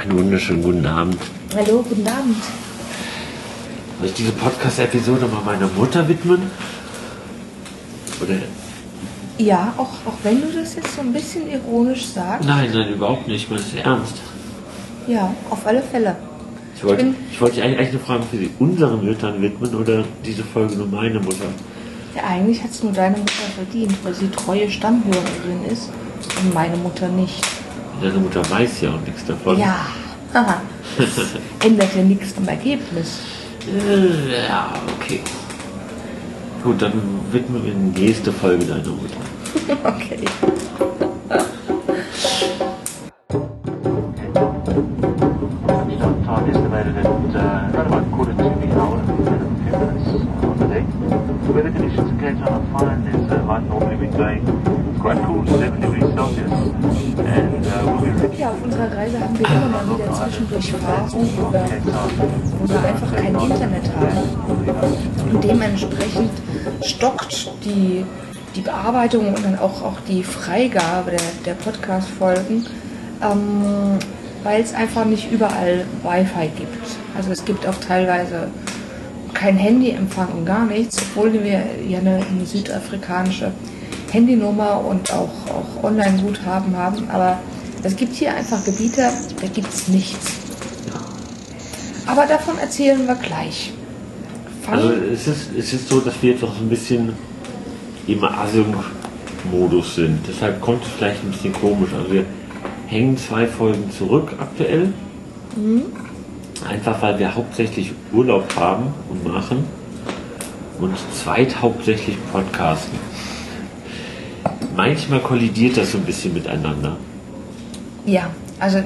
Einen wunderschönen guten Abend. Hallo, guten Abend. Soll ich diese Podcast-Episode mal meiner Mutter widmen? Oder? Ja, auch, auch wenn du das jetzt so ein bisschen ironisch sagst. Nein, nein, überhaupt nicht. Ich meine es ernst. Ja, auf alle Fälle. Ich wollte, bin- ich wollte eigentlich eigentlich nur fragen, ob sie unseren Müttern widmen oder diese Folge nur meine Mutter. Ja, eigentlich hat es nur deine Mutter verdient, weil sie treue Stammhörerin ist und meine Mutter nicht. Deine Mutter weiß ja auch nichts davon. Ja, haha. Ändert ja nichts am Ergebnis. Äh, Ja, okay. Gut, dann widmen wir die nächste Folge deiner Mutter. Okay. To the Reise haben wir immer mal wieder zwischendurch Phasen, wo wir, wo wir einfach kein Internet haben. Und dementsprechend stockt die, die Bearbeitung und dann auch, auch die Freigabe der, der Podcast-Folgen, ähm, weil es einfach nicht überall Wi-Fi gibt. Also es gibt auch teilweise kein Handyempfang und gar nichts, obwohl wir ja eine, eine südafrikanische Handynummer und auch, auch Online-Guthaben haben. Aber es gibt hier einfach Gebiete, da gibt es nichts. Aber davon erzählen wir gleich. Fangen- Also es ist, es ist so, dass wir jetzt auch so ein bisschen im Async-Modus sind. Deshalb kommt es vielleicht ein bisschen komisch. Also wir hängen zwei Folgen zurück aktuell. Einfach weil wir hauptsächlich Urlaub haben und machen und zweit hauptsächlich podcasten. Manchmal kollidiert das so ein bisschen miteinander. Ja, also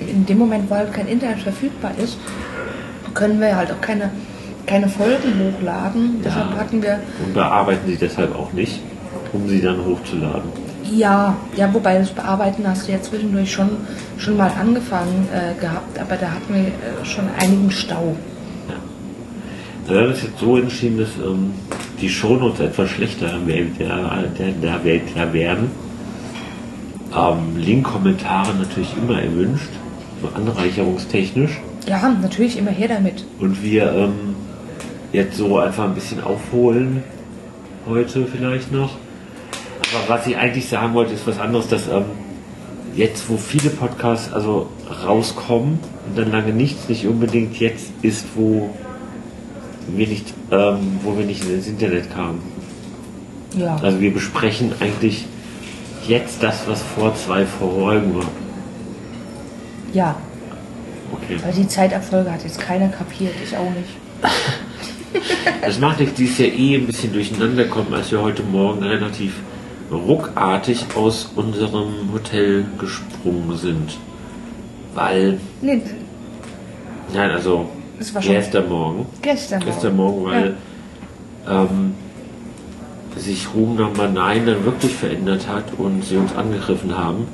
in dem Moment, wo halt kein Internet verfügbar ist, können wir halt auch keine, keine Folgen hochladen. Deshalb hatten wir Und bearbeiten sie deshalb auch nicht, um sie dann hochzuladen. Ja, ja, wobei das Bearbeiten hast du ja zwischendurch schon, schon mal angefangen äh, gehabt, aber da hatten wir äh, schon einigen Stau. Wir haben es jetzt so entschieden, dass ähm, die Shownotes etwas schlechter der, der, der, der werden. Ähm, Link-Kommentare natürlich immer erwünscht, so anreicherungstechnisch. Ja, natürlich immer her damit. Und wir ähm, jetzt so einfach ein bisschen aufholen heute vielleicht noch. Aber was ich eigentlich sagen wollte, ist was anderes, dass ähm, jetzt, wo viele Podcasts also rauskommen und dann lange nichts, nicht unbedingt jetzt ist, wo wir nicht, ähm, wo wir nicht ins Internet kamen. Ja, Also wir besprechen eigentlich jetzt das, was vor zwei Folgen war. ja, Okay. weil die Zeitabfolge hat jetzt keiner kapiert, ich auch nicht. Das macht nichts, die ist ja eh ein bisschen durcheinander gekommen, als wir heute Morgen relativ ruckartig aus unserem Hotel gesprungen sind. Weil, Nee, nein, also gestern Morgen, gestern. gestern Morgen, weil ähm, sich Ruhm Number 9 dann wirklich verändert hat und sie uns angegriffen haben.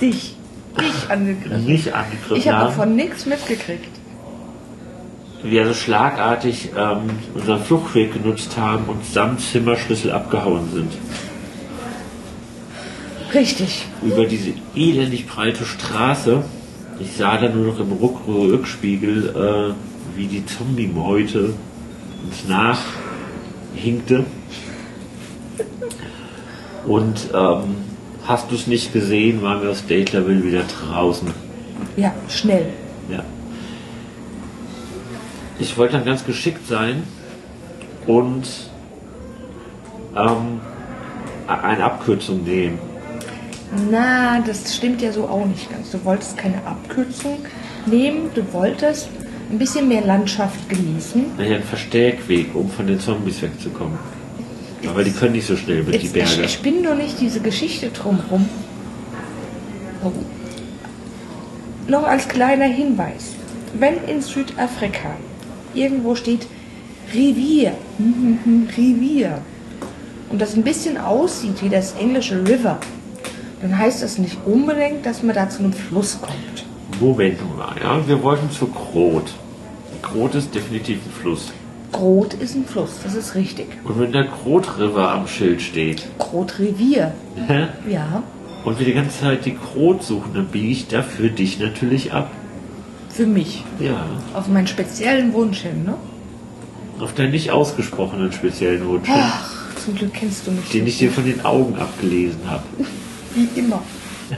Dich, dich angegriffen. Nicht angegriffen Ich habe davon nichts mitgekriegt. wir also schlagartig ähm, unseren Fluchtweg genutzt haben und samt Zimmerschlüssel abgehauen sind. Richtig. Über diese elendig breite Straße. Ich sah dann nur noch im Ruck Rückspiegel, äh, wie die Zombie-Meute uns nachhinkte. Und ähm, hast du es nicht gesehen, waren wir aus Date Level wieder draußen. Ja, schnell. Ja. Ich wollte dann ganz geschickt sein und ähm, eine Abkürzung nehmen. Na, das stimmt ja so auch nicht ganz. Du wolltest keine Abkürzung nehmen, du wolltest ein bisschen mehr Landschaft genießen. Naja, ein Verstärkweg, um von den Zombies wegzukommen. Aber die können nicht so schnell über die Jetzt, Berge. ich, bin doch nicht diese Geschichte drumherum. Oh. Noch als kleiner Hinweis. Wenn in Südafrika irgendwo steht Revier, hm, hm, hm, Revier, und das ein bisschen aussieht wie das englische River, dann heißt das nicht unbedingt, dass man da zu einem Fluss kommt. Moment mal, ja. Wir wollten zu Grot. Grot ist definitiv ein Fluss. Grot ist ein Fluss, das ist richtig. Und wenn der Grot River am Schild steht, Grot Revier, ja. und wir die ganze Zeit die Krot suchen, dann biege ich da für dich natürlich ab. Für mich. Ja. Auf meinen speziellen Wunsch hin, ne? Auf deinen nicht ausgesprochenen speziellen Wunsch, hin, Ach, zum Glück kennst du mich. den so ich dir von den Augen abgelesen habe. Wie immer.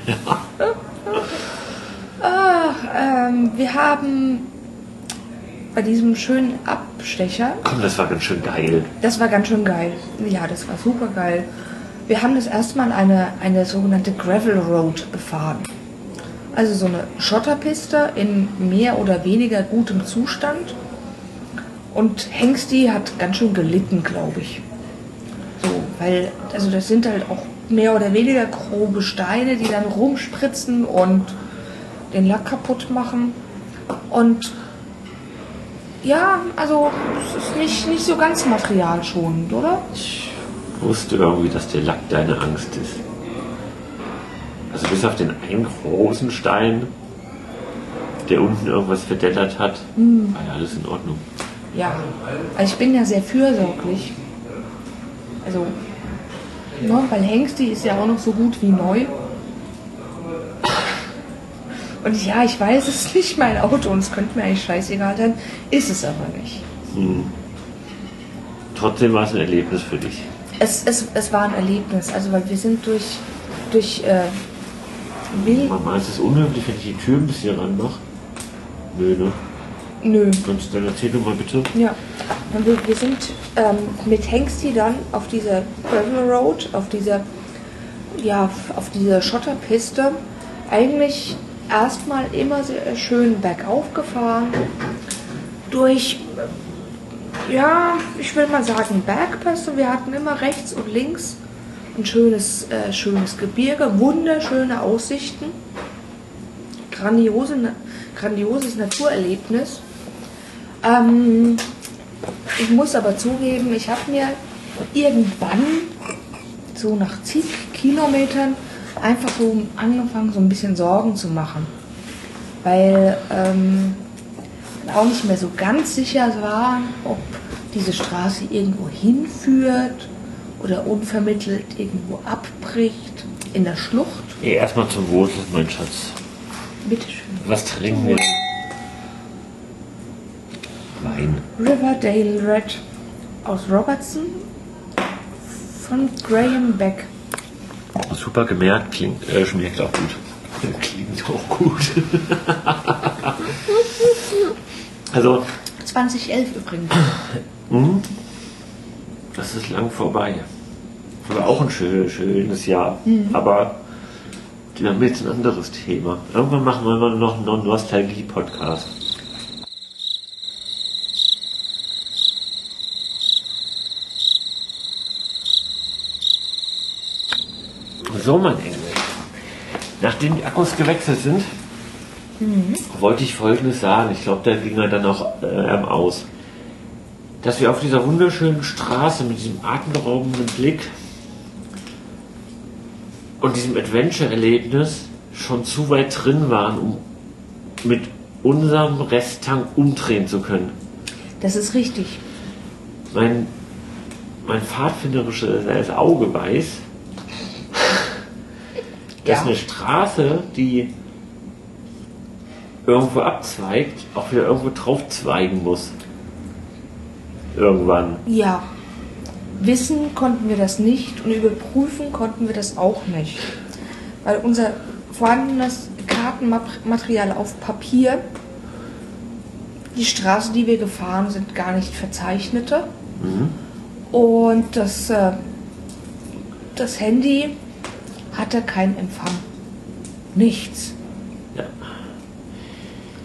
Ach, ähm, wir haben bei diesem schönen Abstecher, Komm, das war ganz schön geil. das war ganz schön geil. Ja, das war super geil. Wir haben das erstmal eine, eine sogenannte Gravel Road befahren. Also so eine Schotterpiste in mehr oder weniger gutem Zustand. Und Hengsti hat ganz schön gelitten, glaube ich. So, weil, also das sind halt auch mehr oder weniger grobe Steine, die dann rumspritzen und den Lack kaputt machen. Und ja, also es ist nicht, nicht so ganz materialschonend, oder? Ich wusste irgendwie, dass der Lack deine Angst ist. Also bis auf den einen großen Stein, der unten irgendwas verdettert hat, war ja alles in Ordnung. Ja, also ich bin ja sehr fürsorglich. Also, ne, weil Hengsti ist ja auch noch so gut wie neu. Und ja, ich weiß, es ist nicht mein Auto und es könnte mir eigentlich scheißegal sein, ist es aber nicht. Trotzdem war es ein Erlebnis für dich. Es, es, es war ein Erlebnis, also weil wir sind durch, durch äh, Wild... Mama, ist es unhöflich, wenn ich die Tür ein bisschen ranmache? Nö, ne? Nö, Sonst dann erzähl doch mal bitte. Ja, und wir, wir sind ähm, mit Hengsti dann auf dieser Gravel Road, auf dieser, ja, auf dieser Schotterpiste, eigentlich erstmal immer sehr schön bergauf gefahren, durch, ja, ich will mal sagen Bergpässe. Wir hatten immer rechts und links ein schönes, äh, schönes Gebirge, wunderschöne Aussichten, grandiose, grandioses Naturerlebnis. Ähm, ich muss aber zugeben, ich habe mir irgendwann, so nach zig Kilometern, einfach so angefangen, so ein bisschen Sorgen zu machen. Weil ähm, auch nicht mehr so ganz sicher war, ob diese Straße irgendwo hinführt oder unvermittelt irgendwo abbricht in der Schlucht. Ey, erstmal zum Wohl, mein Schatz. Bitteschön. Was trinken wir? Wein. Riverdale Red aus Robertson von Graham Beck. Super gemerkt, klingt, äh, schmeckt auch gut. Klingt auch gut. also, 2011 übrigens. das ist lang vorbei. Aber auch ein schön, schönes Jahr. Aber wir haben jetzt ein anderes Thema. Irgendwann machen wir mal noch einen Nostalgie-Podcast. So, mein Engel. Nachdem die Akkus gewechselt sind, wollte ich Folgendes sagen. Ich glaube, da ging er dann auch äh, aus. Dass wir auf dieser wunderschönen Straße mit diesem atemberaubenden Blick und diesem Adventure-Erlebnis schon zu weit drin waren, um mit unserem Resttank umdrehen zu können. Das ist richtig. Mein, mein pfadfinderisches Auge weiß, dass Ja. eine Straße, die irgendwo abzweigt, auch wieder irgendwo drauf zweigen muss. Irgendwann. Ja. Wissen konnten wir das nicht und überprüfen konnten wir das auch nicht. Weil unser vorhandenes Kartenmaterial auf Papier, die Straßen, die wir gefahren sind, gar nicht verzeichnete. Und das, äh, das Handy hatte keinen Empfang. Nichts. Ja.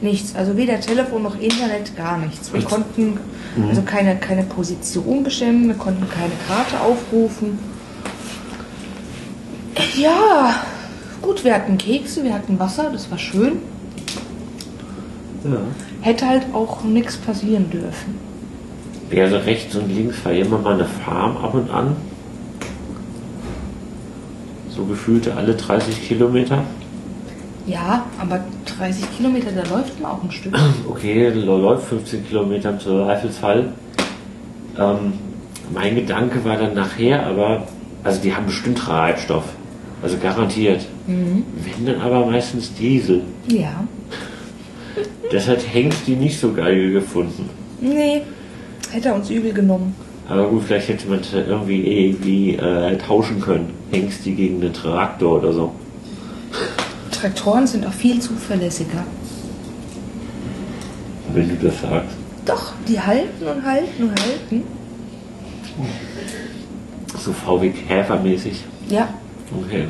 Nichts. Also weder Telefon noch Internet, gar nichts. Wir konnten also keine, keine Position bestimmen, wir konnten keine Karte aufrufen. Ja, gut, wir hatten Kekse, wir hatten Wasser, das war schön. ja. Hätte halt auch nichts passieren dürfen. Ja, also rechts und links war immer mal eine Farm ab und an. So gefühlte alle 30 Kilometer. Ja, aber 30 Kilometer, da läuft man auch ein Stück. Okay, läuft 15 Kilometer im Zweifelsfall. Ähm, mein Gedanke war dann nachher, aber, also die haben bestimmt Treibstoff. Also garantiert. Mhm. Wenn dann aber meistens Diesel. Ja. Das hat Hengst die nicht so geil gefunden. Nee, hätte er uns übel genommen. Aber gut, vielleicht hätte man das irgendwie irgendwie äh, tauschen können. Hengst die gegen einen Traktor oder so. Traktoren sind auch viel zuverlässiger. Wenn du das sagst. Doch, die halten und halten und halten. So VW Käfer-mäßig. Ja, Okay.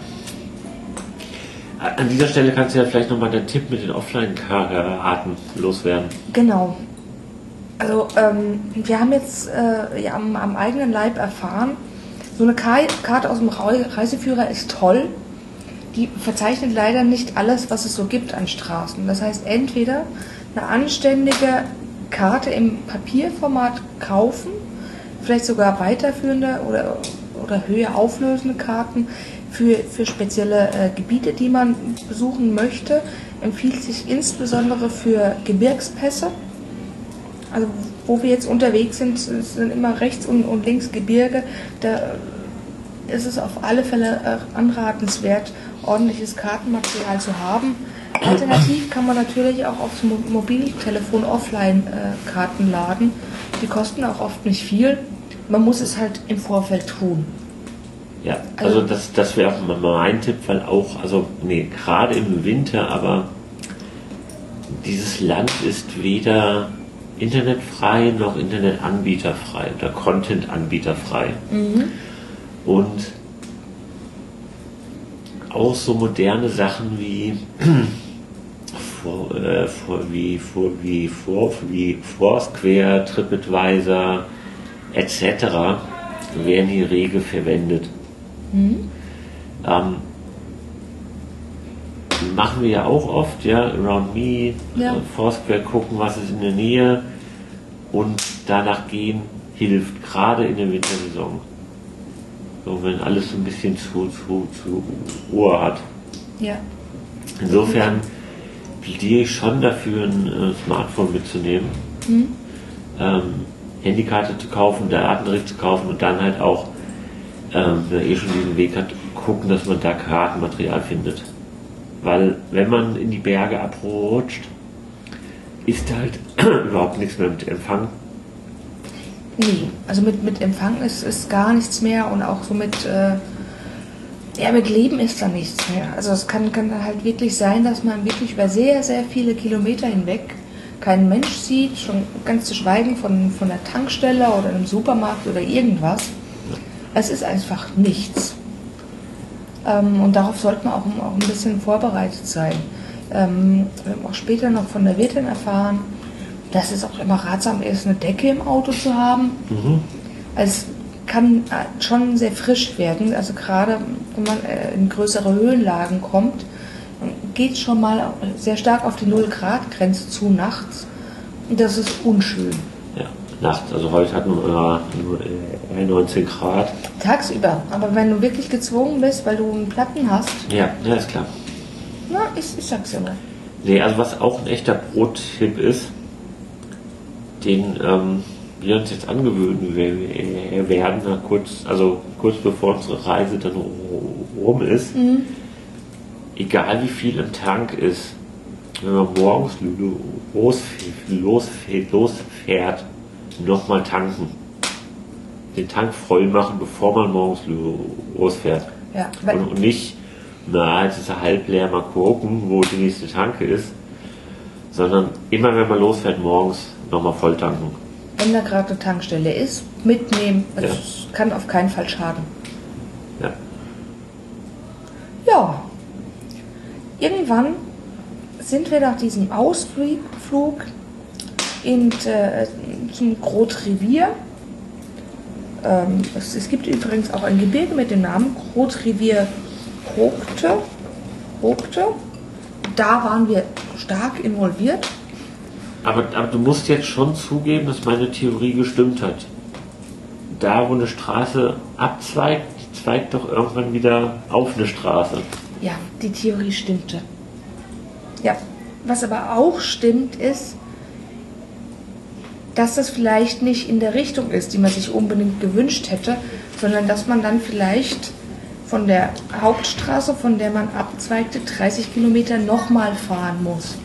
An dieser Stelle kannst du ja vielleicht nochmal den Tipp mit den Offline-Karten loswerden. genau. Also ähm, wir haben jetzt äh, ja, am, am eigenen Leib erfahren, so eine Ka Karte aus dem Rei- Reiseführer ist toll. Die verzeichnet leider nicht alles, was es so gibt an Straßen. Das heißt, entweder eine anständige Karte im Papierformat kaufen, vielleicht sogar weiterführende oder, oder höher auflösende Karten für, für spezielle äh, Gebiete, die man besuchen möchte. Empfiehlt sich insbesondere für Gebirgspässe. Also wo wir jetzt unterwegs sind, sind immer rechts und, und links Gebirge. Da ist es auf alle Fälle äh, anratenswert, ordentliches Kartenmaterial zu haben. Alternativ kann man natürlich auch aufs Mo Mobiltelefon offline äh, Karten laden. Die kosten auch oft nicht viel. Man muss es halt im Vorfeld tun. Ja, also Also- das, das wäre auch mein Tipp, weil auch, also nee, gerade im Winter, aber dieses Land ist weder internetfrei noch internetanbieterfrei oder contentanbieterfrei. Und auch so moderne Sachen wie vor, äh, vor, wie, vor, wie, vor, wie Foursquare, TripAdvisor etc. werden hier rege verwendet. Ähm, machen wir ja auch oft, ja, Around Me, Ja. äh, Foursquare gucken, was ist in der Nähe und danach gehen hilft, gerade in der Wintersaison. So, wenn alles so ein bisschen zu, zu, zu Ruhe hat. Ja. Insofern plädiere ich schon dafür, ein äh, Smartphone mitzunehmen, ähm, Handykarte zu kaufen, Daten direkt zu kaufen und dann halt auch, ähm, wenn man eh schon diesen Weg hat, gucken, dass man da Kartenmaterial findet. Weil wenn man in die Berge abrutscht, ist da halt überhaupt nichts mehr mit Empfang. Nee, also mit, mit Empfang ist, ist gar nichts mehr und auch so mit, äh, ja, mit Leben ist da nichts mehr. Also es kann, kann dann halt wirklich sein, dass man wirklich über sehr, sehr viele Kilometer hinweg keinen Mensch sieht, schon ganz zu schweigen von, von der Tankstelle oder einem Supermarkt oder irgendwas. Es ist einfach nichts. Ähm, und darauf sollte man auch, auch ein bisschen vorbereitet sein. Ähm, wir haben auch später noch von der Wirtin erfahren, dass es auch immer ratsam ist, eine Decke im Auto zu haben. Also es kann äh, schon sehr frisch werden. Also gerade wenn man äh, in größere Höhenlagen kommt, geht schon mal sehr stark auf die 0-Grad-Grenze zu nachts. Und das ist unschön. Nachts. Also heute hatten wir nur äh, 19 Grad. Tagsüber. Aber wenn du wirklich gezwungen bist, weil du einen Platten hast, Ja, ja, ist klar. na, ich, ich sag's ja mal. Nee, also was auch ein echter Brottipp ist, den ähm, wir uns jetzt angewöhnen we- werden, na, kurz, also kurz bevor unsere Reise dann rum ist, egal wie viel im Tank ist, wenn man morgens los, losfährt, losfährt nochmal tanken. Den Tank voll machen, bevor man morgens losfährt. Ja, Und, und nicht, na, jetzt ist er halb leer, mal gucken, wo die nächste Tanke ist. Sondern immer, wenn man losfährt, morgens nochmal voll tanken. wenn da gerade eine Tankstelle ist, mitnehmen. Also Ja. Kann auf keinen Fall schaden. Ja. Ja. Irgendwann sind wir nach diesem Ausflug in, äh, zum Grot Revier. Ähm, es, es gibt übrigens auch ein Gebirge mit dem Namen Grot Revier Hoogte. Hoogte. Da waren wir stark involviert. Aber, aber du musst jetzt schon zugeben, dass meine Theorie gestimmt hat. Da, wo eine Straße abzweigt, zweigt doch irgendwann wieder auf eine Straße. Ja, die Theorie stimmte. Ja, was aber auch stimmt, ist, dass das vielleicht nicht in der Richtung ist, die man sich unbedingt gewünscht hätte, sondern dass man dann vielleicht von der Hauptstraße, von der man abzweigte, 30 Kilometer nochmal fahren muss.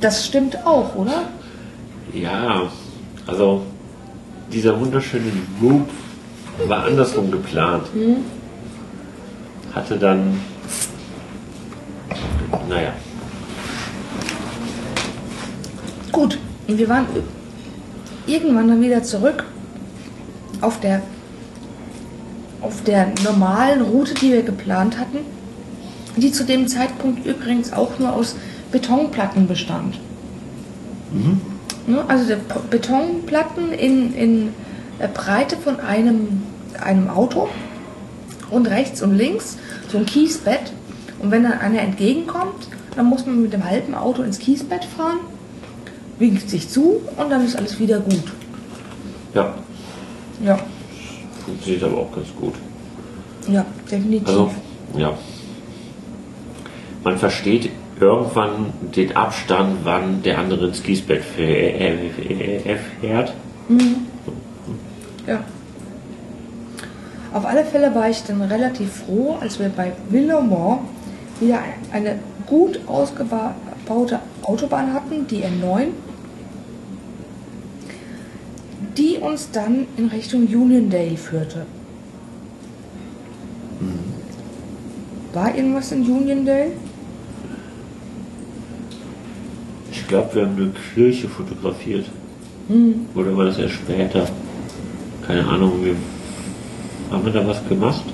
Das stimmt auch, oder? Ja, also dieser wunderschöne Loop war andersrum geplant. Hatte dann, naja, Gut, wir waren irgendwann dann wieder zurück auf der, auf der normalen Route, die wir geplant hatten, die zu dem Zeitpunkt übrigens auch nur aus Betonplatten bestand. Ne, Also der Betonplatten in, in der Breite von einem, einem Auto und rechts und links so ein Kiesbett. Und wenn dann einer entgegenkommt, dann muss man mit dem halben Auto ins Kiesbett fahren, winkt sich zu und dann ist alles wieder gut. ja, Ja, funktioniert aber auch ganz gut. ja, definitiv. Also, ja. Man versteht irgendwann den Abstand, wann der andere ins Gießbett fäh- fährt. Ja. Auf alle Fälle war ich dann relativ froh, als wir bei Villemont wieder eine gut ausgebaute Autobahn hatten, die N9, die uns dann in Richtung Uniondale führte. War irgendwas in Uniondale? Ich glaube, wir haben eine Kirche fotografiert. Oder war das erst später? Keine Ahnung. Wir, haben wir da was gemacht?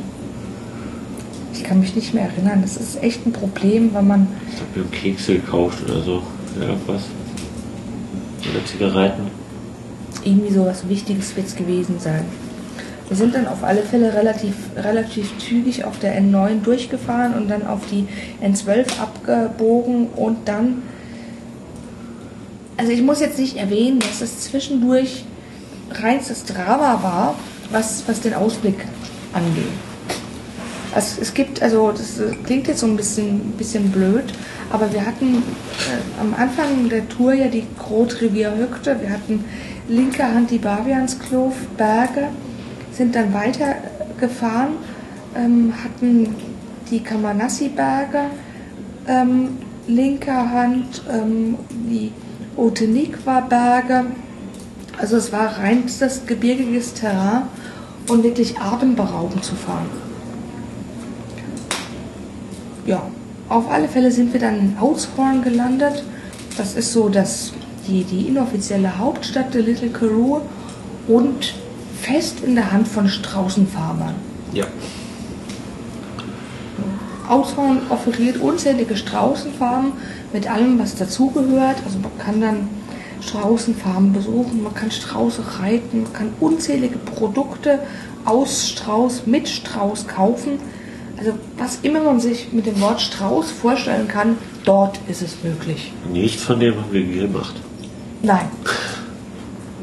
Ich kann mich nicht mehr erinnern. Das ist echt ein Problem, weil man Ich glaube, wir haben Kekse gekauft oder so. Irgendwas. Oder Zigaretten. Irgendwie sowas Wichtiges wird es gewesen sein. Wir sind dann auf alle Fälle relativ, relativ zügig auf der N9 durchgefahren und dann auf die N12 abgebogen und dann, also ich muss jetzt nicht erwähnen, dass es zwischendurch reinstes Drama war, was, was den Ausblick angeht. Also es gibt, also das klingt jetzt so ein bisschen, bisschen blöd, aber wir hatten äh, am Anfang der Tour ja die Grot Rivier Höckte, wir hatten linker Hand die Bavianskloof, Berge, sind dann weitergefahren, ähm, hatten die Kamanassi-Berge, ähm, linker Hand ähm, die Otenikwa-Berge. Also es war reinstes gebirgiges Terrain und wirklich atemberaubend zu fahren. Ja, auf alle Fälle sind wir dann in Outshorn gelandet. Das ist so das, die, die inoffizielle Hauptstadt der Little Karoo und fest in der Hand von Straußenfarmern. Ja. Outshorn offeriert unzählige Straußenfarmen mit allem, was dazugehört. Also man kann dann Straußenfarmen besuchen, man kann Strauße reiten, man kann unzählige Produkte aus Strauß, mit Strauß kaufen. Also was immer man sich mit dem Wort Strauß vorstellen kann, dort ist es möglich. Nichts von dem haben wir gemacht. Nein.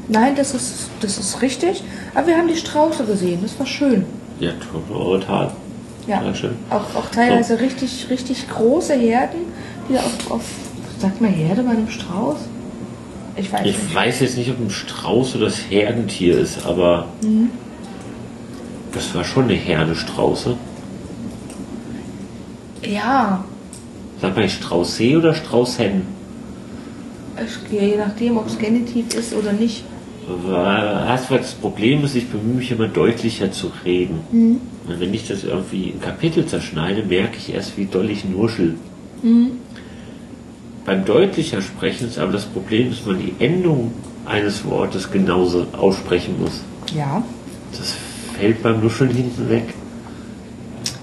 Nein, das ist, das ist richtig. Aber wir haben die Strauße gesehen, das war schön. Ja, total. Ja, Ja, schön. auch, auch teilweise richtig, richtig große Herden, die auf, auf, sagt man Herde bei einem Strauß? Ich weiß Ich nicht. weiß jetzt nicht, ob ein Strauß oder das Herdentier ist, aber das war schon eine Herde Strauße. Ja, Sagt man Straußsee oder Straußhen? Je nachdem, ob es Genitiv ist oder nicht. Das Problem ist, ich bemühe mich immer deutlicher zu reden. Und wenn ich das irgendwie in Kapitel zerschneide, merke ich erst, wie doll ich nuschel. Beim deutlicher Sprechen ist aber das Problem, dass man die Endung eines Wortes genauso aussprechen muss. Ja, Das fällt beim Nuscheln hinten weg.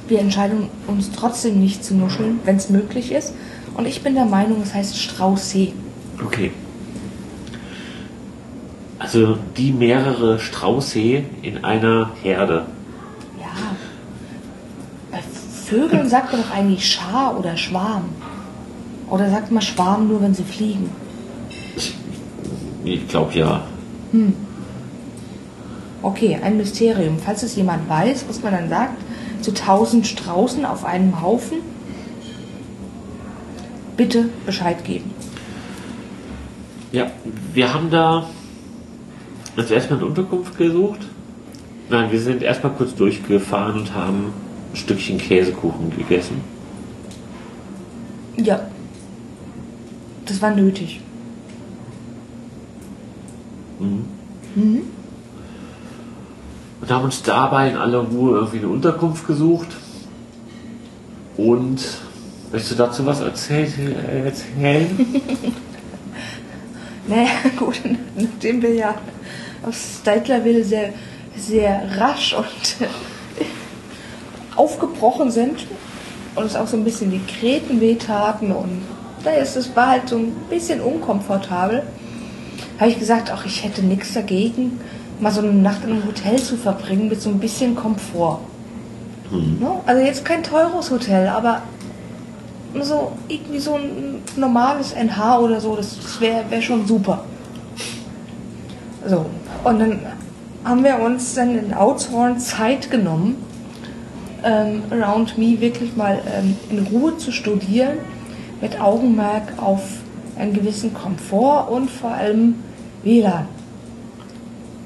wir entscheiden uns trotzdem nicht zu nuscheln, wenn es möglich ist. Und ich bin der Meinung, es heißt Straußsee. Okay. Also die mehrere Strauße in einer Herde. Ja. Bei Vögeln sagt man doch eigentlich Schar oder Schwarm. Oder sagt man Schwarm nur, wenn sie fliegen? Ich glaube ja. Okay, ein Mysterium. Falls es jemand weiß, was man dann sagt, zu tausend Straußen auf einem Haufen, bitte Bescheid geben. Ja, wir haben da also erstmal eine Unterkunft gesucht. Nein, wir sind erstmal kurz durchgefahren und haben ein Stückchen Käsekuchen gegessen. Ja. Das war nötig. Und haben uns dabei in aller Ruhe irgendwie eine Unterkunft gesucht. Und möchtest du dazu was erzählen? äh, erzählen? Naja, gut, nachdem wir ja aus Steitlerville sehr, sehr rasch und aufgebrochen sind und uns auch so ein bisschen die Kreten wehtaten und da ist es war halt so ein bisschen unkomfortabel, habe ich gesagt, ach, ich hätte nichts dagegen, mal so eine Nacht in einem Hotel zu verbringen mit so ein bisschen Komfort. Ne? Also jetzt kein teures Hotel, aber so irgendwie so ein normales NH oder so, das, wäre wär schon super. So, und dann haben wir uns dann in Outshorn Zeit genommen, ähm, Around Me wirklich mal ähm, in Ruhe zu studieren, mit Augenmerk auf einen gewissen Komfort und vor allem WLAN.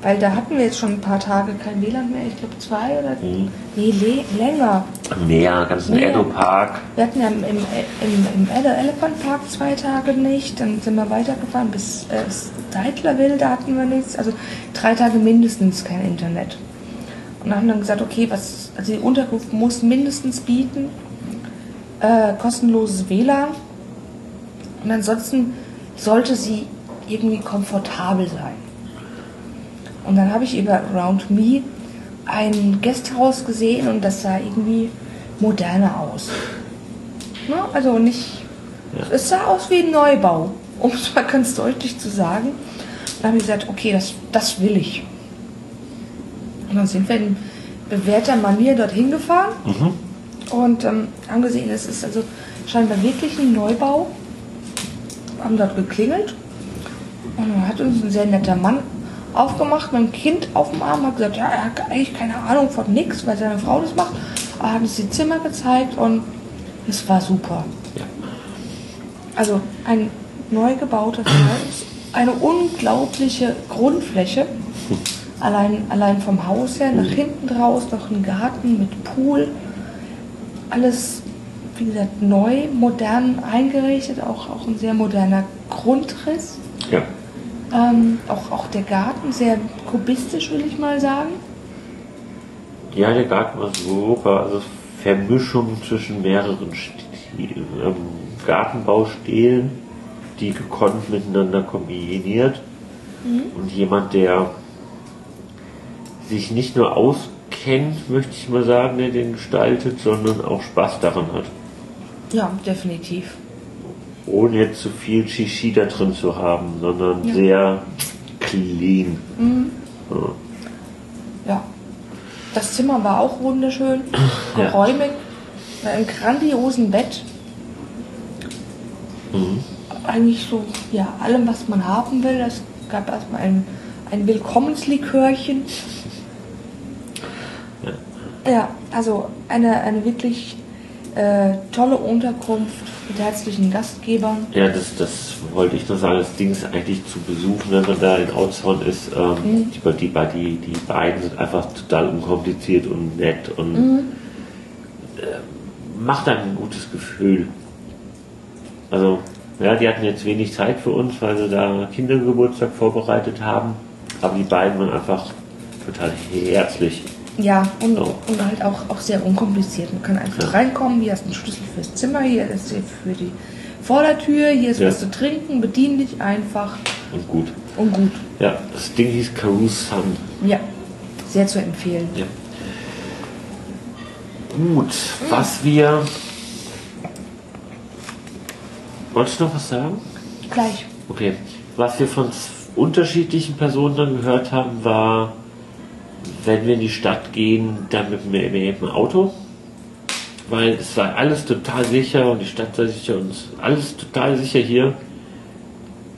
Weil da hatten wir jetzt schon ein paar Tage kein WLAN mehr, ich glaube zwei oder Mhm. nee, länger. Mehr, ganz Mehr. Edo-Park. Wir hatten ja im, im, im, im Ele- Elephant Park zwei Tage nicht, dann sind wir weitergefahren bis äh, Steitlerville, da hatten wir nichts. Also drei Tage mindestens kein Internet. Und haben dann gesagt, okay, was, also die Unterkunft muss mindestens bieten äh, kostenloses WLAN. Und ansonsten sollte sie irgendwie komfortabel sein. Und dann habe ich über Around Me ein Gasthaus gesehen und das sah irgendwie moderner aus. Ne? Also nicht. Es sah aus wie ein Neubau, um es mal ganz deutlich zu sagen. Und dann habe ich gesagt, okay, das, das will ich. Und dann sind wir in bewährter Manier dorthin gefahren und ähm, haben gesehen, es ist also scheinbar wirklich ein Neubau. Haben dort geklingelt und dann hat uns ein sehr netter Mann aufgemacht mit einem Kind auf dem Arm, hat gesagt, ja, er hat eigentlich keine Ahnung von nichts, weil seine Frau das macht. Er hat uns die Zimmer gezeigt und es war super. Ja. Also ein neu gebauter Haus, eine unglaubliche Grundfläche. Allein, allein vom Haus her, nach hinten raus noch ein Garten mit Pool. Alles, wie gesagt, neu, modern eingerichtet, auch, auch ein sehr moderner Grundriss. Ja. Ähm, auch, auch der Garten sehr kubistisch, will ich mal sagen. Ja, der Garten war super. Also Vermischung zwischen mehreren Sti- ähm, Gartenbaustilen, die gekonnt miteinander kombiniert. Und jemand, der sich nicht nur auskennt, möchte ich mal sagen, der den gestaltet, sondern auch Spaß daran hat. Ja, definitiv. Ohne jetzt zu viel Shishi da drin zu haben, sondern Ja. sehr clean. Ja. Ja. Das Zimmer war auch wunderschön, geräumig, mit einem grandiosen Bett. Eigentlich so, ja, allem, was man haben will. Es gab erstmal ein, ein Willkommenslikörchen. Ja, also eine, eine wirklich äh, tolle Unterkunft mit herzlichen Gastgebern. Ja, das, das wollte ich nur sagen. Das Ding ist eigentlich zu besuchen, wenn man da in Outshorn ist. Ähm, die, die, die, die beiden sind einfach total unkompliziert und nett und äh, macht einem ein gutes Gefühl. Also, ja, die hatten jetzt wenig Zeit für uns, weil sie da Kindergeburtstag vorbereitet haben. Aber die beiden waren einfach total herzlich. Ja, und, Oh. und halt auch, auch sehr unkompliziert. Man kann einfach Ja. reinkommen, hier hast du einen Schlüssel fürs Zimmer, hier ist hier für die Vordertür, hier ist Ja. was zu trinken, bedien dich einfach Und gut. und gut. Ja, das Ding hieß Carouse Sun. Ja, sehr zu empfehlen. Ja. Gut, was wir. Wolltest du noch was sagen? Gleich. Okay. Was wir von unterschiedlichen Personen dann gehört haben, war, wenn wir in die Stadt gehen, dann mit, mit, mit dem Auto. Weil es war alles total sicher und die Stadt sei sicher und es- alles total sicher hier.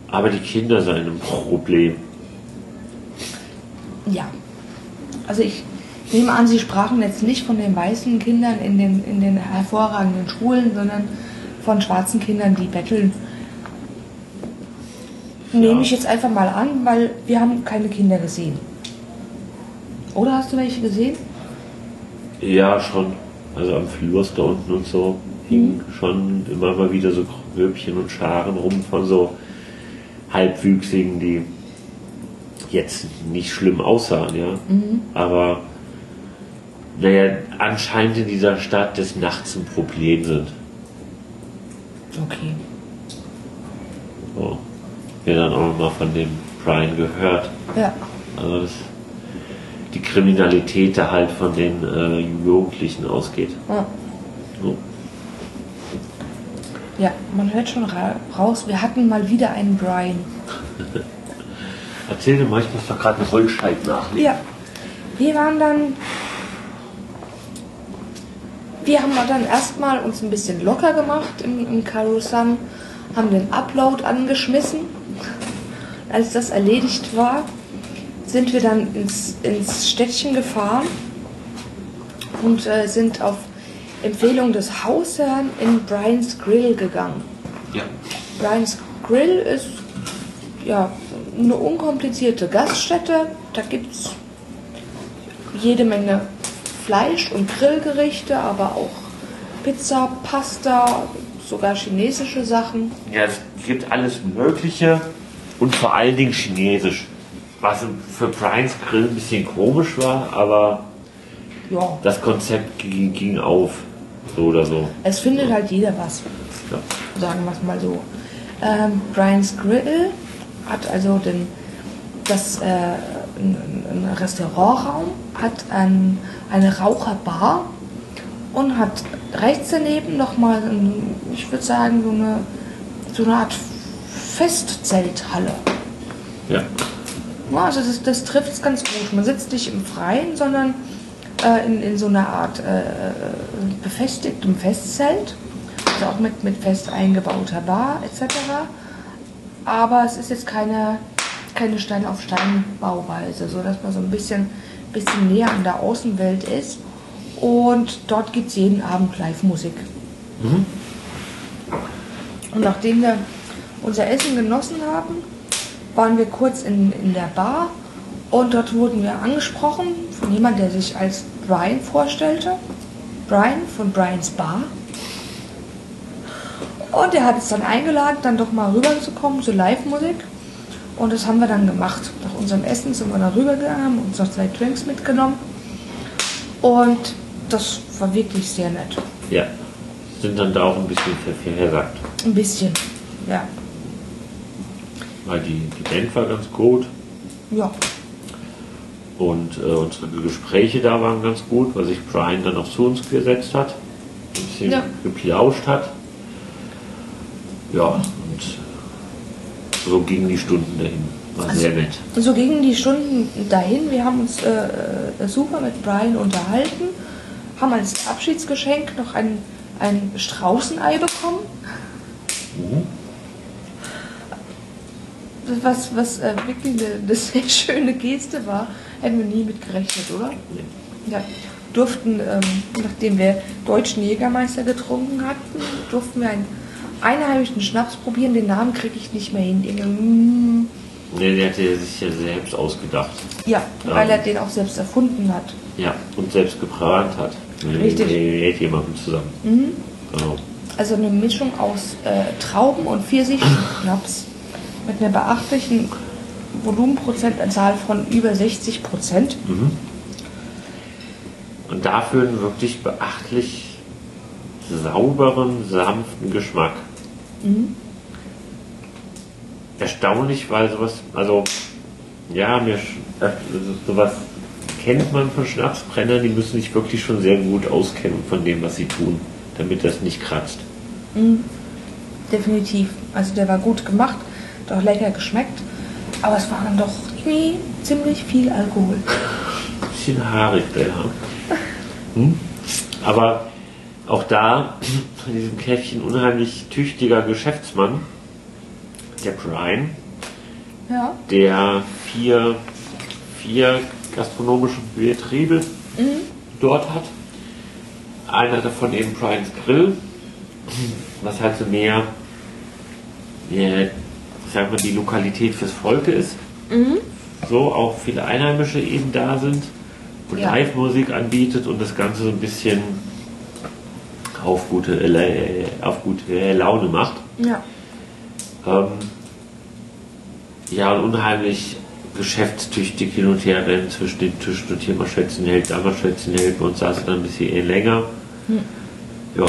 Aber die Kinder seien ein Problem. Ja. Also ich nehme an, Sie sprachen jetzt nicht von den weißen Kindern in den, in den hervorragenden Schulen, sondern von schwarzen Kindern, die betteln. Nehme ich jetzt einfach mal an, weil wir haben keine Kinder gesehen. Oder hast du welche gesehen? Ja, schon. Also am Flurs da unten und so hingen schon immer mal wieder so Gröbchen und Scharen rum von so Halbwüchsigen, die jetzt nicht schlimm aussahen, ja. Aber naja, anscheinend in dieser Stadt des Nachts ein Problem sind. Okay. So. Wir dann auch nochmal von dem Brian gehört. Ja. Also das, die Kriminalität da halt von den äh, Jugendlichen ausgeht. Ja. So. Ja, man hört schon ra raus, wir hatten mal wieder einen Brian. Erzähl dir mal, ich muss doch gerade einen Holzscheit nachlegen. Ja. Wir waren dann. Wir haben dann erstmal uns ein bisschen locker gemacht im, im Karusan, haben den Upload angeschmissen. Als das erledigt war, sind wir dann ins, ins Städtchen gefahren und äh, sind auf Empfehlung des Hausherrn in Brian's Grill gegangen. Ja. Brian's Grill ist ja eine unkomplizierte Gaststätte. Da gibt es jede Menge Fleisch- und Grillgerichte, aber auch Pizza, Pasta, sogar chinesische Sachen. Ja, es gibt alles Mögliche und vor allen Dingen Chinesisch. Was für Brian's Grill ein bisschen komisch war, aber Ja, das Konzept ging, ging auf. So oder so. es findet halt jeder was, Ja. sagen wir es mal so. Ähm, Brian's Grill hat also den, das, äh, ein, ein Restaurantraum, hat ein, eine Raucherbar und hat rechts daneben nochmal, ich würde sagen, so eine, so eine Art Festzelthalle. Ja. Ja, also das, das trifft es ganz gut. Man sitzt nicht im Freien, sondern äh, in, in so einer Art äh, befestigtem Festzelt. Also auch mit, mit fest eingebauter Bar etc. Aber es ist jetzt keine, keine Stein-auf-Stein-Bauweise, sodass man so ein bisschen, bisschen näher an der Außenwelt ist. Und dort gibt es jeden Abend Live-Musik. Und nachdem wir unser Essen genossen haben, waren wir kurz in, in der Bar und dort wurden wir angesprochen von jemandem, der sich als Brian vorstellte. Brian von Brians Bar. Und er hat uns dann eingeladen, dann doch mal rüberzukommen zur Live-Musik. Und das haben wir dann gemacht. Nach unserem Essen sind wir dann rübergegangen, haben uns noch zwei Drinks mitgenommen. Und das war wirklich sehr nett. Ja. Sind dann da auch ein bisschen verhersagt. Ein bisschen. Ja. Weil die, die Band war ganz gut Ja. und äh, unsere Gespräche da waren ganz gut, weil sich Brian dann auch zu uns gesetzt hat, ein bisschen Ja. geplauscht hat. Ja, und so gingen die Stunden dahin. War sehr nett. So gingen die Stunden dahin. Wir haben uns äh, äh, super mit Brian unterhalten, haben als Abschiedsgeschenk noch ein, ein Straußenei bekommen. Was, was äh, wirklich eine, eine sehr schöne Geste war. Hätten wir nie mit gerechnet, oder? Ja. Durften, ähm, nachdem wir deutschen Jägermeister getrunken hatten, durften wir einen einheimischen Schnaps probieren. Den Namen kriege ich nicht mehr hin. Irgendein- Ne, der hat er sich ja selbst ausgedacht. Ja, weil er den auch selbst erfunden hat. Ja, und selbst gebrannt hat. Richtig. Mit, jemandem zusammen. Genau. Also eine Mischung aus äh, Trauben und Pfirsichschnaps mit einer beachtlichen Volumenprozentzahl von über 60 Prozent. Und dafür einen wirklich beachtlich sauberen, sanften Geschmack. Erstaunlich, weil sowas, also ja, mir äh, also sowas kennt man von Schnapsbrennern, die müssen sich wirklich schon sehr gut auskennen von dem, was sie tun, damit das nicht kratzt. Definitiv. Also der war gut gemacht, hat auch lecker geschmeckt. Aber es war dann doch irgendwie ziemlich viel Alkohol. Bisschen haarig, der. Hm? Aber auch da, in diesem Käffchen, unheimlich tüchtiger Geschäftsmann, der Brian, Ja. der vier, vier gastronomische Betriebe dort hat. Einer davon eben Brian's Grill, was halt so mehr, mehr mal, die Lokalität fürs Volke ist. So auch viele Einheimische eben da sind und Ja. Live-Musik anbietet und das Ganze so ein bisschen auf gute, äh, auf gute Laune macht. Ja. Ähm, ja, und unheimlich geschäftstüchtig hin und her rennen zwischen den Tischen und hier mal Schwätzchen hält, da mal Schwätzchen hält. Uns saß dann ein bisschen länger. Ja,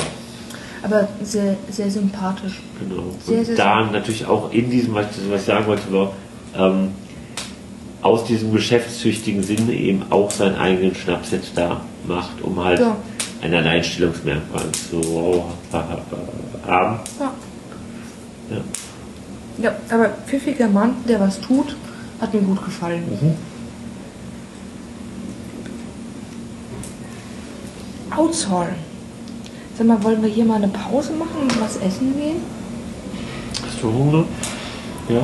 Aber sehr, sehr sympathisch. genau. Sehr, und sehr da natürlich auch in diesem, was, was ich sagen wollte, war, ähm, aus diesem geschäftstüchtigen Sinne eben auch seinen eigenen Schnaps jetzt da macht, um halt Ja. ein Alleinstellungsmerkmal zu haben. Ja. Ja. Ja, aber pfiffiger Mann, der was tut, hat mir gut gefallen. Outshall. Sag mal, wollen wir hier mal eine Pause machen und was essen gehen? Hast du Hunger? Ja.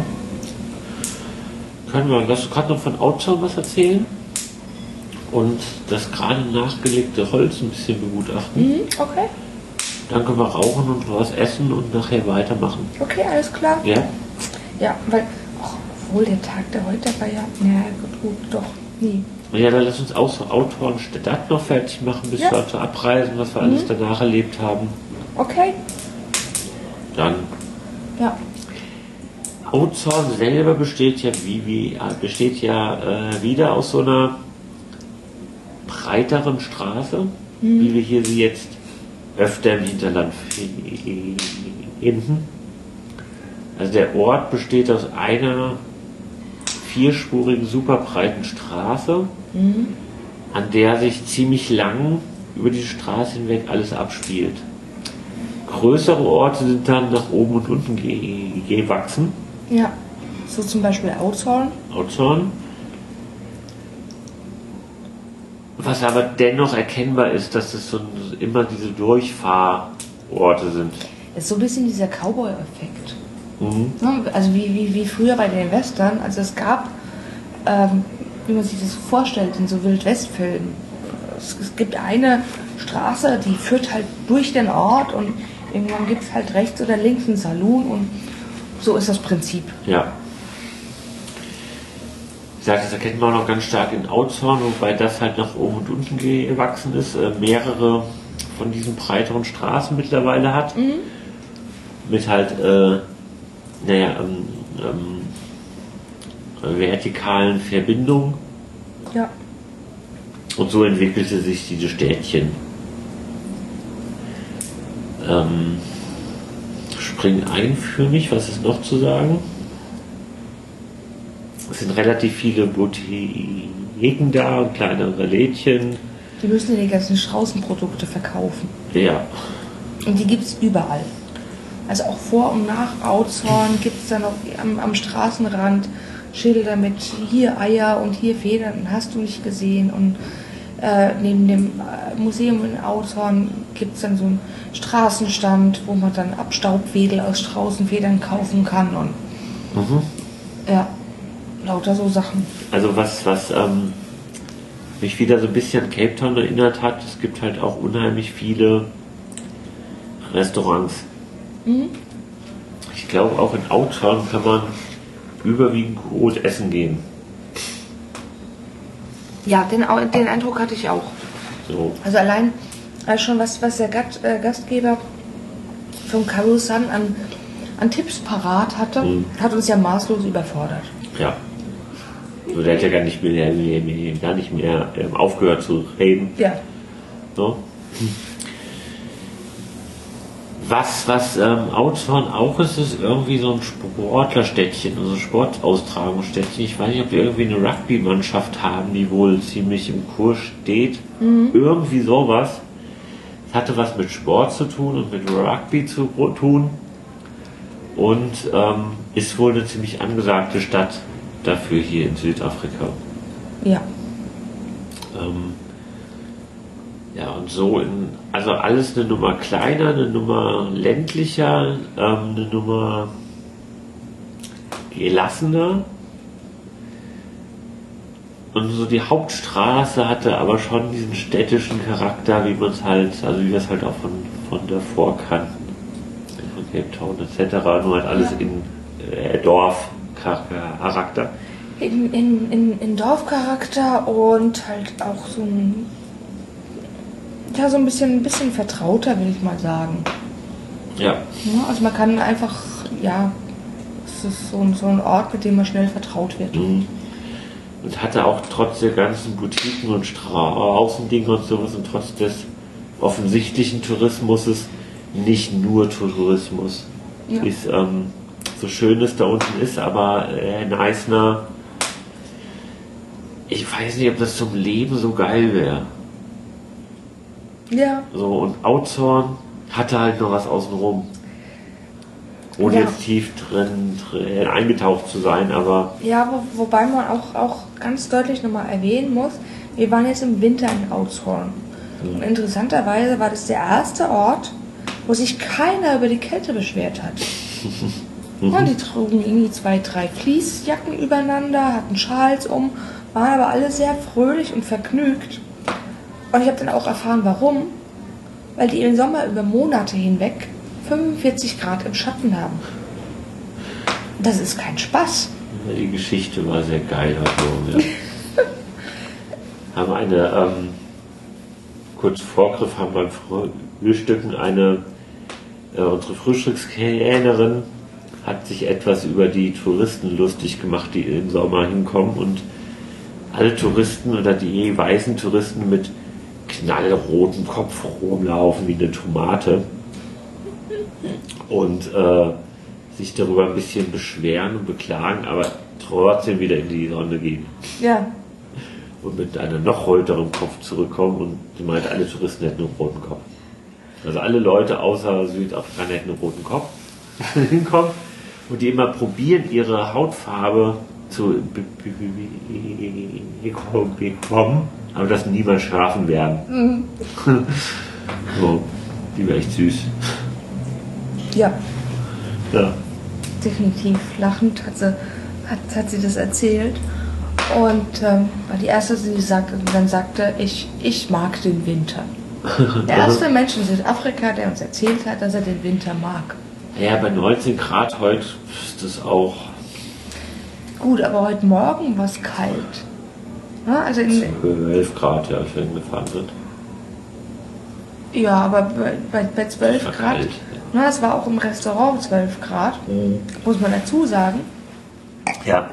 Können wir, hast du gerade noch von Outsound was erzählen? Und das gerade nachgelegte Holz ein bisschen begutachten. Mhm, okay. Dann können wir rauchen und was essen und nachher weitermachen. Okay, alles klar. Ja? Ja, weil, ach, obwohl der Tag der heute war ja, ja gut, gut, doch, nee. Ja, dann lass uns außer Autor und Stadt noch fertig machen, bis Ja. wir zur Abreisen, was wir alles danach erlebt haben. Okay, Dann ja. Outzorn selber besteht ja wie, wie besteht ja äh, wieder aus so einer breiteren Straße, wie wir hier sie jetzt öfter im Hinterland finden. Also der Ort besteht aus einer vierspurigen, super breiten Straße, an der sich ziemlich lang über die Straße hinweg alles abspielt. Größere Orte sind dann nach oben und unten ge gewachsen. Ja, so zum Beispiel Outshall. Outzorn. Was aber dennoch erkennbar ist, dass es so immer diese Durchfahrorte sind. Ist so ein bisschen dieser Cowboy-Effekt. Mhm. Ne? Also wie, wie, wie früher bei den Western. Also es gab, ähm, wie man sich das vorstellt, in so Wildwestfilmen. Es, es gibt eine Straße, die führt halt durch den Ort und irgendwann gibt es halt rechts oder links einen Saloon und so ist das Prinzip. Ja. Ich sage, das erkennt man auch noch ganz stark in Outzorn, wobei das halt nach oben und unten gewachsen ist. Äh, mehrere von diesen breiteren Straßen mittlerweile hat. Mit halt, äh, naja, ähm, ähm, vertikalen Verbindungen. Ja. Und so entwickelte sich diese Städtchen. Ähm, spring ein für mich, was ist noch zu sagen? Es sind relativ viele Boutiquen da und kleinere Lädchen. Die müssen ja die ganzen Straußenprodukte verkaufen. Ja, Und die gibt es überall. Also auch vor und nach Outzorn gibt es dann auch am, am Straßenrand Schilder mit hier Eier und hier Federn, hast du nicht gesehen. Und äh, neben dem äh, Museum in Outzorn gibt es dann so einen Straßenstand, wo man dann Abstaubwedel aus Straußenfedern kaufen kann. Und ja, lauter so Sachen. also was, was ähm, mich wieder so ein bisschen an Cape Town erinnert hat, es gibt halt auch unheimlich viele Restaurants. Ich glaube, auch in Outown kann man überwiegend gut essen gehen. Ja, den, den Eindruck hatte ich auch. So. Also allein äh, schon was, was der Gat, äh, Gastgeber vom Karusan an, an Tipps parat hatte, Mhm. hat uns ja maßlos überfordert. Ja. So, der hat ja gar nicht mehr, gar nicht mehr ähm, aufgehört zu reden. Ja. So. Was, was ähm, Outzorn auch ist, ist irgendwie so ein Sportlerstädtchen, also Sportaustragungsstädtchen. Ich weiß nicht, ob wir irgendwie eine Rugby-Mannschaft haben, die wohl ziemlich im Kurs steht. Irgendwie sowas. Es hatte was mit Sport zu tun und mit Rugby zu tun. Und ähm, ist wohl eine ziemlich angesagte Stadt dafür hier in Südafrika. Ja. Ähm, ja, und so in, also alles eine Nummer kleiner, eine Nummer ländlicher, ähm, eine Nummer gelassener. Und so die Hauptstraße hatte aber schon diesen städtischen Charakter, wie man es halt, also wie wir es halt auch von, von davor kannten. Von Cape Town etc. Nur halt alles Ja. in äh, Dorfcharakter. In, in, in, in Dorfcharakter und halt auch so ein ja, so ein bisschen, ein bisschen vertrauter, will ich mal sagen. Ja. Ja, also man kann einfach, ja, es ist so, ein- so ein Ort, mit dem man schnell vertraut wird. Mhm. Und hatte auch trotz der ganzen Boutiquen und Straßendinge und sowas und trotz des offensichtlichen Tourismus nicht nur Tourismus. Ja. Ist, ähm, so schön es da unten ist, aber äh, in Eisner, ich weiß nicht, ob das zum Leben so geil wäre. Ja, So, und Outzorn hatte halt noch was außenrum. Ohne Ja. jetzt tief drin, drin eingetaucht zu sein, aber ja, wo, wobei man auch, auch ganz deutlich nochmal erwähnen muss, wir waren jetzt im Winter in Aushorn. Und interessanterweise war das der erste Ort, wo sich keiner über die Kälte beschwert hat. Und die trugen irgendwie zwei, drei Fließjacken übereinander, hatten Schals um, waren aber alle sehr fröhlich und vergnügt. Und ich habe dann auch erfahren, warum. Weil die im Sommer über Monate hinweg 45 Grad im Schatten haben. Das ist kein Spaß. die Geschichte war sehr geil heute Morgen. Ja. haben eine, ähm, kurz Vorgriff, haben beim Frühstücken eine, äh, unsere Frühstückskellnerin hat sich etwas über die Touristen lustig gemacht, die im Sommer hinkommen und alle Touristen oder die weißen Touristen mit knallrotem Kopf rumlaufen wie eine Tomate und äh, sich darüber ein bisschen beschweren und beklagen, aber trotzdem wieder in die Sonne gehen Ja, und mit einem noch röteren Kopf zurückkommen und sie meint, alle Touristen hätten einen roten Kopf. Also alle Leute außer Südafrikaner hätten einen roten Kopf hinkommen und die immer probieren, ihre Hautfarbe zu be- be- be- bekommen, aber das niemals schaffen werden. so, die wäre echt süß. ja, Ja. definitiv. Lachend hat sie, hat, hat sie das erzählt. Und ähm, war die erste, die sagte, dann sagte, ich, ich mag den Winter. Der erste Mensch in Südafrika, der uns erzählt hat, dass er den Winter mag. Ja, bei 19 Grad heute ist das auch Gut, aber heute Morgen war es kalt. Ja, also in, 12 Grad, ja, als wir hingefahren sind. ja aber bei, bei, bei 12 War Grad. kalt. Na, es war auch im Restaurant 12 Grad, muss man dazu sagen. Ja.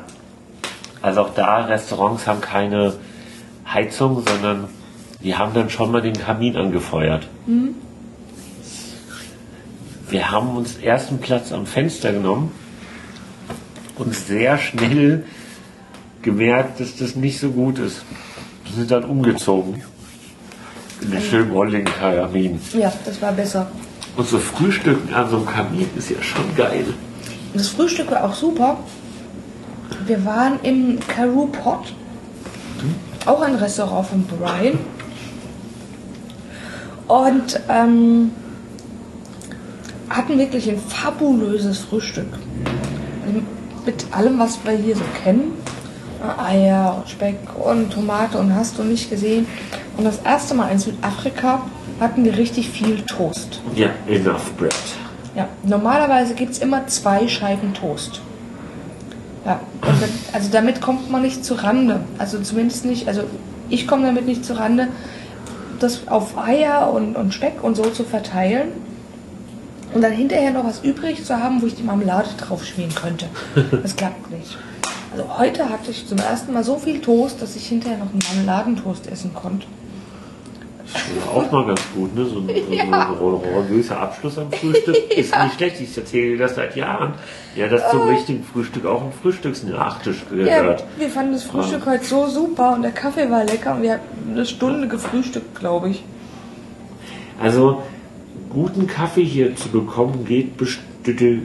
Also auch da, Restaurants haben keine Heizung, sondern die haben dann schon mal den Kamin angefeuert. Wir haben uns ersten Platz am Fenster genommen und sehr schnell gemerkt, dass das nicht so gut ist. Wir sind dann umgezogen. In den schönen rolligen Kamin. Ja, das war besser. Und so Frühstücken an so einem Kamin ist ja schon geil. Das Frühstück war auch super. Wir waren im Karoo Pot, auch ein Restaurant von Brian. Und ähm, hatten wirklich ein fabulöses Frühstück. Also mit allem, was wir hier so kennen. Eier, Speck und Tomate und hast du nicht gesehen. Und das erste Mal in Südafrika hatten wir richtig viel Toast. Ja, enough bread. Ja, normalerweise gibt es immer zwei Scheiben Toast. Ja, und das, also damit kommt man nicht zu Rande. Also zumindest nicht, also ich komme damit nicht zu Rande, das auf Eier und, und Speck und so zu verteilen und dann hinterher noch was übrig zu haben, wo ich die Marmelade drauf schmieren könnte. Das klappt nicht. Also heute hatte ich zum ersten Mal so viel Toast, dass ich hinterher noch einen Marmeladentoast essen konnte. Das ist auch mal ganz gut, ne? So ein, Ja. so ein religiöser Abschluss am Frühstück ist nicht schlecht. Ich erzähle dir das seit Jahren. Ja, dass zum richtigen Frühstück auch ein Frühstücksnachtisch Ja, gehört. wir fanden das Frühstück heute so super und der Kaffee war lecker und wir hatten eine Stunde gefrühstückt, glaube ich. Also, guten Kaffee hier zu bekommen geht, besti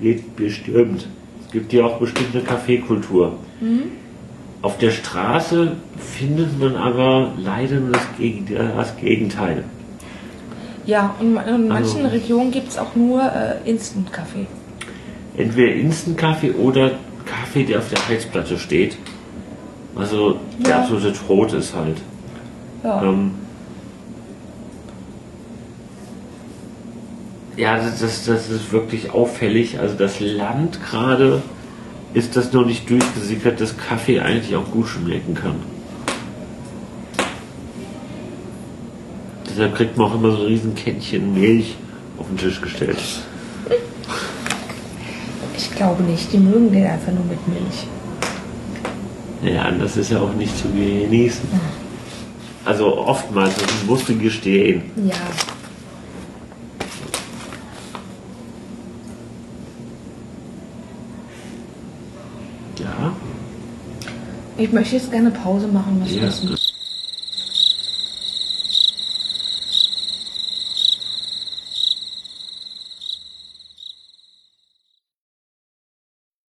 geht bestimmt. Gibt hier auch bestimmte Kaffeekultur. Auf der Straße findet man aber leider nur das, das Gegenteil. Ja, und in manchen Also- Regionen gibt es auch nur äh, Instant-Kaffee. Entweder Instant-Kaffee oder Kaffee, der auf der Heizplatte steht. Also der Ja. absolute Tod ist halt. Ja. Ähm, ja, das, das, das ist wirklich auffällig. Also das Land gerade ist das noch nicht durchgesickert, dass Kaffee eigentlich auch gut schmecken kann. Deshalb kriegt man auch immer so ein riesen Kännchen Milch auf den Tisch gestellt. Ich glaube nicht, die mögen den einfach nur mit Milch. Naja, anders ist ja auch nicht zu genießen. Also oftmals, das musst du gestehen. Ja. Ja, Ich möchte jetzt gerne Pause machen. Was Ja.